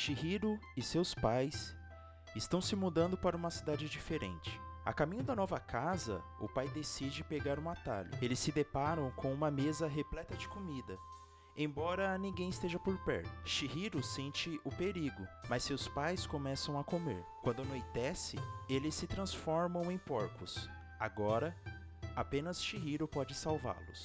Shihiro e seus pais estão se mudando para uma cidade diferente. A caminho da nova casa, o pai decide pegar um atalho. Eles se deparam com uma mesa repleta de comida. Embora ninguém esteja por perto, Shihiro sente o perigo, mas seus pais começam a comer. Quando anoitece, eles se transformam em porcos. Agora, apenas Shihiro pode salvá-los.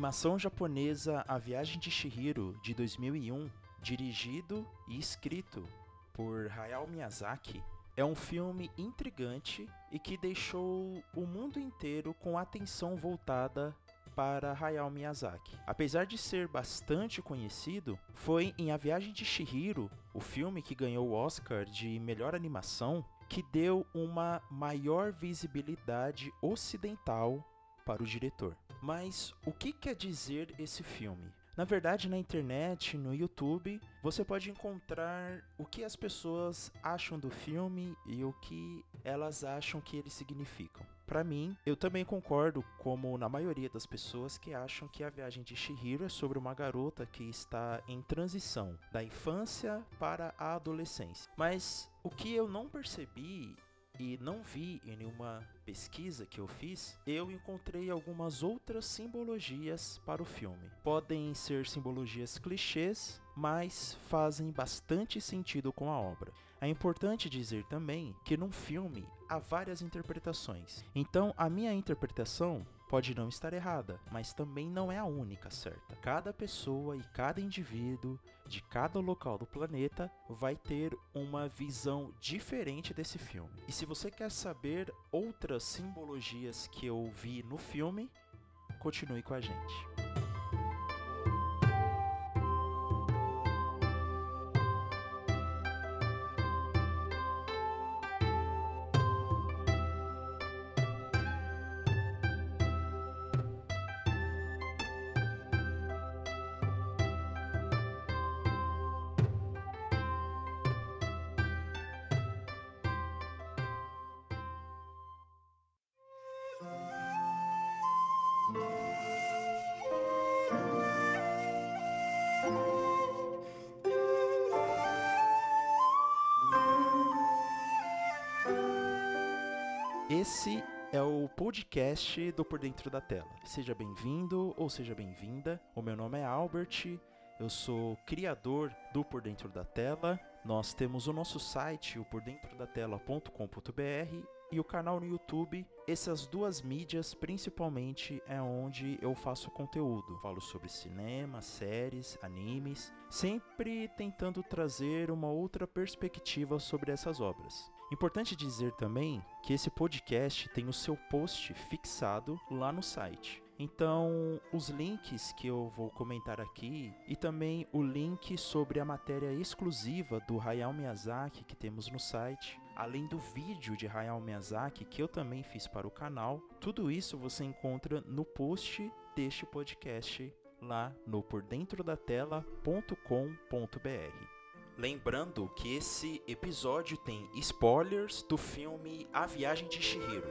Animação japonesa A Viagem de Shihiro, de 2001, dirigido e escrito por Hayao Miyazaki, é um filme intrigante e que deixou o mundo inteiro com atenção voltada para Hayao Miyazaki. Apesar de ser bastante conhecido, foi em A Viagem de Shihiro, o filme que ganhou o Oscar de melhor animação, que deu uma maior visibilidade ocidental para o diretor. Mas o que quer dizer esse filme? Na verdade, na internet, no YouTube, você pode encontrar o que as pessoas acham do filme e o que elas acham que eles significam. Para mim, eu também concordo, como na maioria das pessoas que acham que a viagem de Shihiro é sobre uma garota que está em transição da infância para a adolescência. Mas o que eu não percebi e não vi em nenhuma pesquisa que eu fiz, eu encontrei algumas outras simbologias para o filme. Podem ser simbologias clichês, mas fazem bastante sentido com a obra. É importante dizer também que num filme há várias interpretações. Então, a minha interpretação pode não estar errada, mas também não é a única certa. Cada pessoa e cada indivíduo de cada local do planeta vai ter uma visão diferente desse filme. E se você quer saber outras simbologias que eu vi no filme, continue com a gente. Esse é o podcast do Por Dentro da Tela. Seja bem-vindo ou seja bem-vinda. O meu nome é Albert, eu sou criador do Por Dentro da Tela. Nós temos o nosso site, o pordentrodatela.com.br e o canal no YouTube. Essas duas mídias, principalmente, é onde eu faço conteúdo. Falo sobre cinema, séries, animes, sempre tentando trazer uma outra perspectiva sobre essas obras. Importante dizer também que esse podcast tem o seu post fixado lá no site. Então, os links que eu vou comentar aqui e também o link sobre a matéria exclusiva do Hayao Miyazaki que temos no site, além do vídeo de Hayao Miyazaki que eu também fiz para o canal, tudo isso você encontra no post deste podcast lá no pordentrodatela.com.br. Lembrando que esse episódio tem spoilers do filme A Viagem de Shihiro.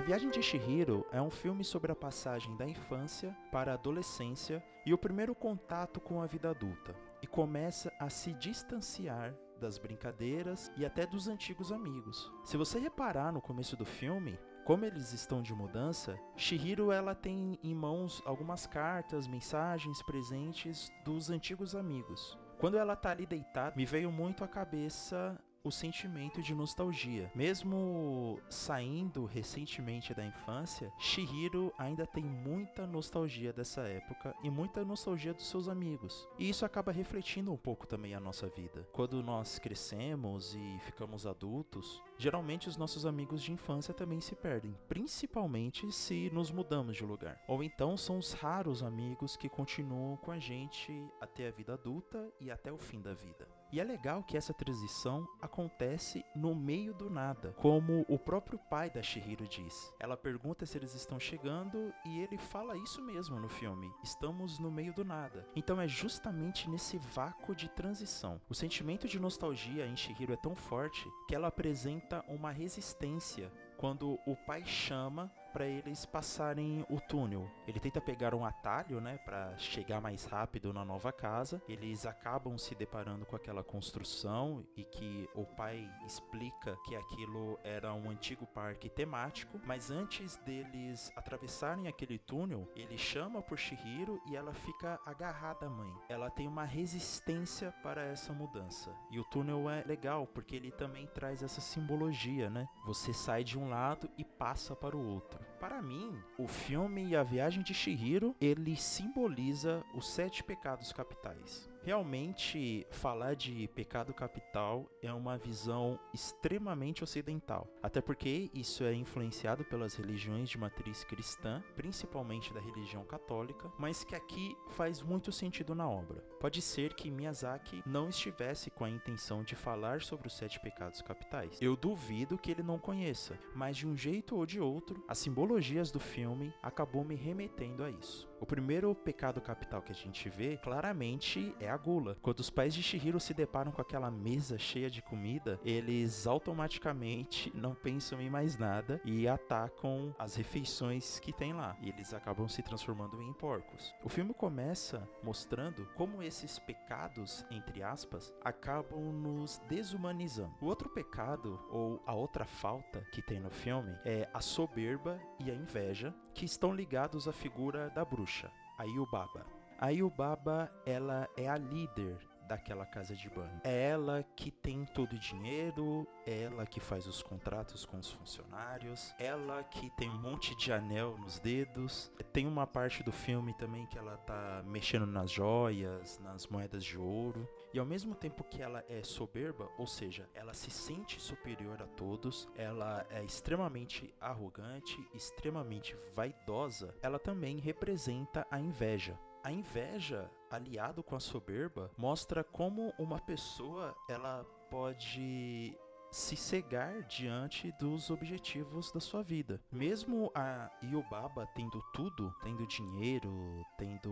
A Viagem de Shihiro é um filme sobre a passagem da infância para a adolescência e o primeiro contato com a vida adulta, e começa a se distanciar das brincadeiras e até dos antigos amigos. Se você reparar no começo do filme, como eles estão de mudança, Shihiro ela tem em mãos algumas cartas, mensagens, presentes dos antigos amigos. Quando ela tá ali deitada, me veio muito à cabeça o sentimento de nostalgia. Mesmo saindo recentemente da infância, Shihiro ainda tem muita nostalgia dessa época e muita nostalgia dos seus amigos. E isso acaba refletindo um pouco também a nossa vida. Quando nós crescemos e ficamos adultos, geralmente os nossos amigos de infância também se perdem, principalmente se nos mudamos de lugar. Ou então são os raros amigos que continuam com a gente até a vida adulta e até o fim da vida. E é legal que essa transição acontece no meio do nada, como o próprio pai da Shihiro diz. Ela pergunta se eles estão chegando e ele fala isso mesmo no filme. Estamos no meio do nada. Então é justamente nesse vácuo de transição. O sentimento de nostalgia em Shihiro é tão forte que ela apresenta uma resistência quando o pai chama para eles passarem o túnel. Ele tenta pegar um atalho, né, para chegar mais rápido na nova casa. Eles acabam se deparando com aquela construção e que o pai explica que aquilo era um antigo parque temático, mas antes deles atravessarem aquele túnel, ele chama por Shihiro e ela fica agarrada à mãe. Ela tem uma resistência para essa mudança. E o túnel é legal porque ele também traz essa simbologia, né? Você sai de um lado e passa para o outro. Para mim, o filme A Viagem de Shihiro, ele simboliza os sete pecados capitais. Realmente, falar de pecado capital é uma visão extremamente ocidental, até porque isso é influenciado pelas religiões de matriz cristã, principalmente da religião católica, mas que aqui faz muito sentido na obra. Pode ser que Miyazaki não estivesse com a intenção de falar sobre os sete pecados capitais. Eu duvido que ele não conheça, mas de um jeito ou de outro, as simbologias do filme acabou me remetendo a isso. O primeiro pecado capital que a gente vê claramente é a gula. Quando os pais de Shihiro se deparam com aquela mesa cheia de comida, eles automaticamente não pensam em mais nada e atacam as refeições que tem lá. E eles acabam se transformando em porcos. O filme começa mostrando como esses pecados, entre aspas, acabam nos desumanizando. O outro pecado, ou a outra falta que tem no filme, é a soberba e a inveja, que estão ligados à figura da bruxa, a Yubaba. A Yubaba, ela é a líder daquela casa de banho. É ela que tem todo o dinheiro, é ela que faz os contratos com os funcionários, ela que tem um monte de anel nos dedos. Tem uma parte do filme também que ela tá mexendo nas joias, nas moedas de ouro. E ao mesmo tempo que ela é soberba, ou seja, ela se sente superior a todos, ela é extremamente arrogante, extremamente vaidosa, ela também representa a inveja. A inveja, aliado com a soberba, mostra como uma pessoa ela pode se cegar diante dos objetivos da sua vida. Mesmo a Yubaba tendo tudo, tendo dinheiro, tendo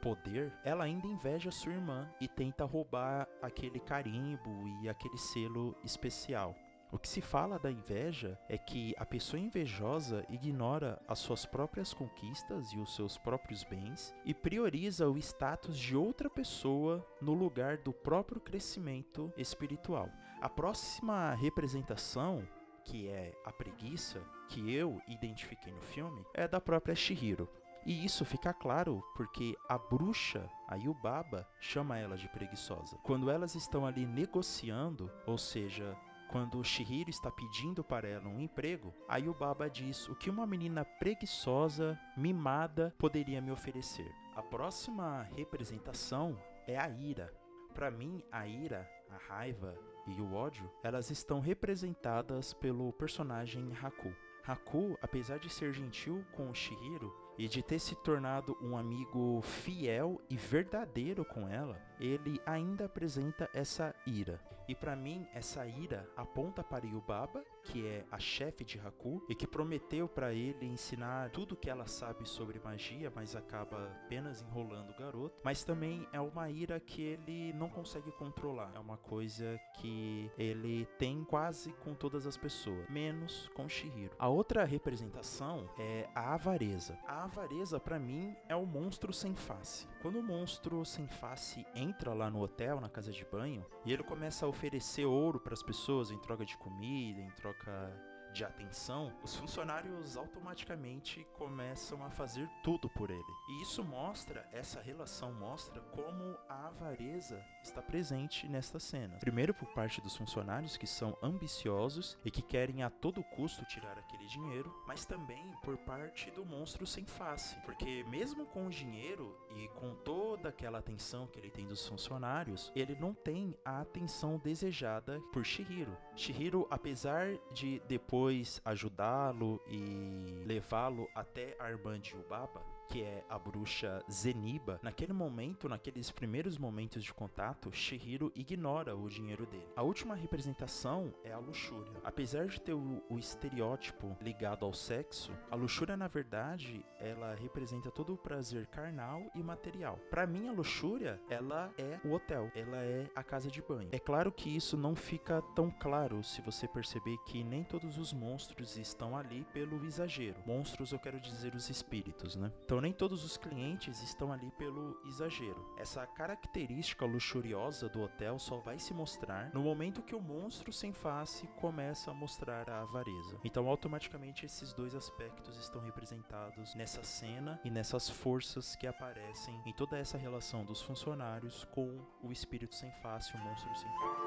poder, ela ainda inveja sua irmã e tenta roubar aquele carimbo e aquele selo especial. O que se fala da inveja é que a pessoa invejosa ignora as suas próprias conquistas e os seus próprios bens e prioriza o status de outra pessoa no lugar do próprio crescimento espiritual. A próxima representação que é a preguiça, que eu identifiquei no filme, é da própria Shihiro. E isso fica claro porque a bruxa, a Yubaba, chama ela de preguiçosa. Quando elas estão ali negociando, ou seja, quando Shihiro está pedindo para ela um emprego, aí o Baba diz o que uma menina preguiçosa, mimada, poderia me oferecer. A próxima representação é a ira. Para mim, a ira, a raiva e o ódio, elas estão representadas pelo personagem Haku. Haku, apesar de ser gentil com o Shihiro e de ter se tornado um amigo fiel e verdadeiro com ela, ele ainda apresenta essa ira. E para mim, essa ira aponta para Yubaba, que é a chefe de Haku, e que prometeu para ele ensinar tudo que ela sabe sobre magia, mas acaba apenas enrolando o garoto. Mas também é uma ira que ele não consegue controlar. É uma coisa que ele tem quase com todas as pessoas, menos com Shihiro. A outra representação é a avareza. A avareza, para mim, é o monstro sem face. Quando o monstro sem face entra lá no hotel, na casa de banho, e ele começa a oferecer ouro para as pessoas em troca de comida, em troca de atenção, os funcionários automaticamente começam a fazer tudo por ele. E isso mostra, essa relação mostra como a avareza está presente nesta cena. Primeiro por parte dos funcionários que são ambiciosos e que querem a todo custo tirar aquele dinheiro, mas também por parte do monstro sem face, porque mesmo com o dinheiro e com toda aquela atenção que ele tem dos funcionários, ele não tem a atenção desejada por Shihiro. Shihiro, apesar de depois ajudá-lo e levá-lo até a irmã de Ubaba, que é a bruxa Zeniba, naquele momento, naqueles primeiros momentos de contato, Shihiro ignora o dinheiro dele. A última representação é a luxúria. Apesar de ter o, o estereótipo ligado ao sexo, a luxúria, na verdade, ela representa todo o prazer carnal e material. Para mim, a luxúria, ela é o hotel, ela é a casa de banho. É claro que isso não fica tão claro se você perceber que nem todos os monstros estão ali pelo exagero. Monstros, eu quero dizer os espíritos, né? Então nem todos os clientes estão ali pelo exagero. Essa característica luxuriosa do hotel só vai se mostrar no momento que o monstro sem face começa a mostrar a avareza. Então, automaticamente, esses dois aspectos estão representados nessa cena e nessas forças que aparecem em toda essa relação dos funcionários com o espírito sem face, o monstro sem face.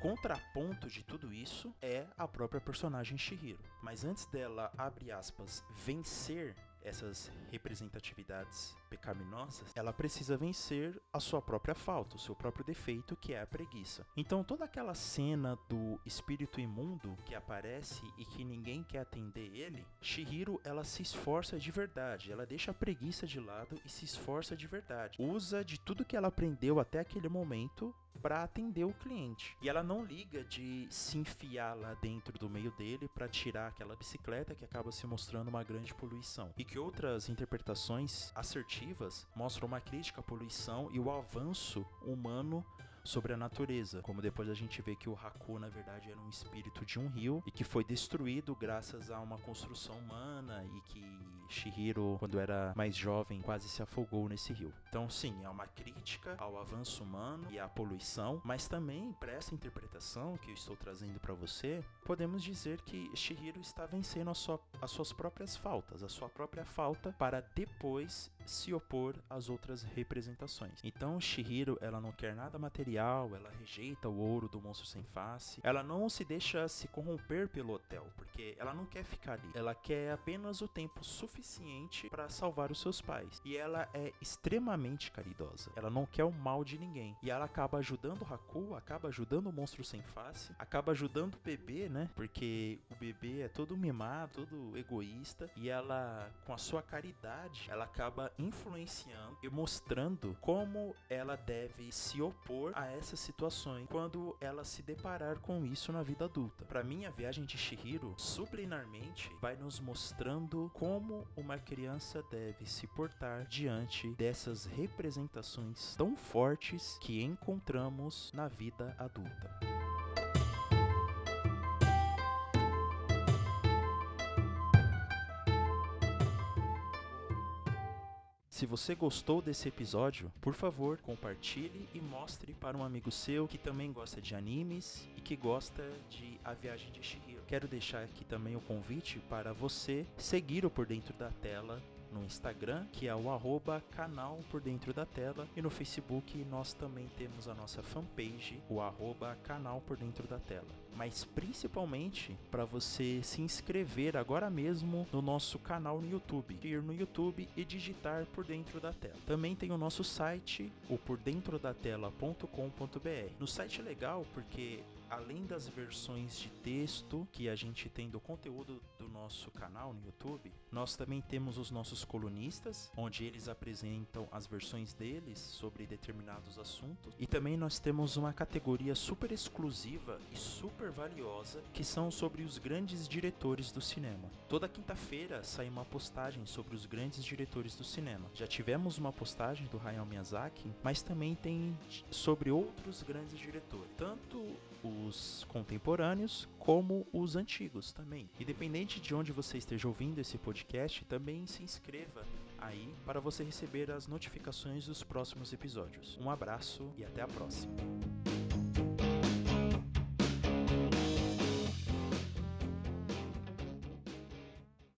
Contraponto de tudo isso é a própria personagem Shihiro. Mas antes dela, abre aspas, vencer essas representatividades pecaminosas, ela precisa vencer a sua própria falta, o seu próprio defeito, que é a preguiça. Então, toda aquela cena do espírito imundo que aparece e que ninguém quer atender ele, Shihiro, ela se esforça de verdade, ela deixa a preguiça de lado e se esforça de verdade. Usa de tudo que ela aprendeu até aquele momento para atender o cliente. E ela não liga de se enfiar lá dentro do meio dele para tirar aquela bicicleta que acaba se mostrando uma grande poluição. E que outras interpretações assertivas mostram uma crítica à poluição e o avanço humano sobre a natureza, como depois a gente vê que o Haku na verdade era um espírito de um rio e que foi destruído graças a uma construção humana e que Shihiro, quando era mais jovem, quase se afogou nesse rio. Então, sim, é uma crítica ao avanço humano e à poluição, mas também para essa interpretação que eu estou trazendo para você, podemos dizer que Shihiro está vencendo a sua, as suas próprias faltas, a sua própria falta para depois se opor às outras representações. Então, Shihiro, ela não quer nada material, ela rejeita o ouro do monstro sem face, ela não se deixa se corromper pelo hotel, porque ela não quer ficar ali. Ela quer apenas o tempo suficiente para salvar os seus pais. E ela é extremamente caridosa. Ela não quer o mal de ninguém. E ela acaba ajudando o Haku, acaba ajudando o monstro sem face, acaba ajudando o bebê, né? Porque o bebê é todo mimado, todo egoísta, e ela com a sua caridade, ela acaba influenciando e mostrando como ela deve se opor a essas situações quando ela se deparar com isso na vida adulta. Para mim, a viagem de Shihiro subliminarmente vai nos mostrando como uma criança deve se portar diante dessas representações tão fortes que encontramos na vida adulta. Se você gostou desse episódio, por favor, compartilhe e mostre para um amigo seu que também gosta de animes e que gosta de A Viagem de Shihiro. Quero deixar aqui também o convite para você seguir o Por Dentro da Tela no Instagram, que é o arroba canal por dentro da tela, e no Facebook nós também temos a nossa fanpage, o arroba canal por dentro da tela. Mas principalmente para você se inscrever agora mesmo no nosso canal no YouTube. Ir no YouTube e digitar por dentro da tela. Também tem o nosso site, o pordentrodatela.com.br. No site é legal porque além das versões de texto que a gente tem do conteúdo do nosso canal no YouTube, nós também temos os nossos colunistas, onde eles apresentam as versões deles sobre determinados assuntos. E também nós temos uma categoria super exclusiva e super valiosa que são sobre os grandes diretores do cinema. Toda quinta-feira sai uma postagem sobre os grandes diretores do cinema. Já tivemos uma postagem do Hayao Miyazaki, mas também tem sobre outros grandes diretores. Tanto os contemporâneos como os antigos também. Independente de onde você esteja ouvindo esse podcast, também se inscreva aí para você receber as notificações dos próximos episódios. Um abraço e até a próxima.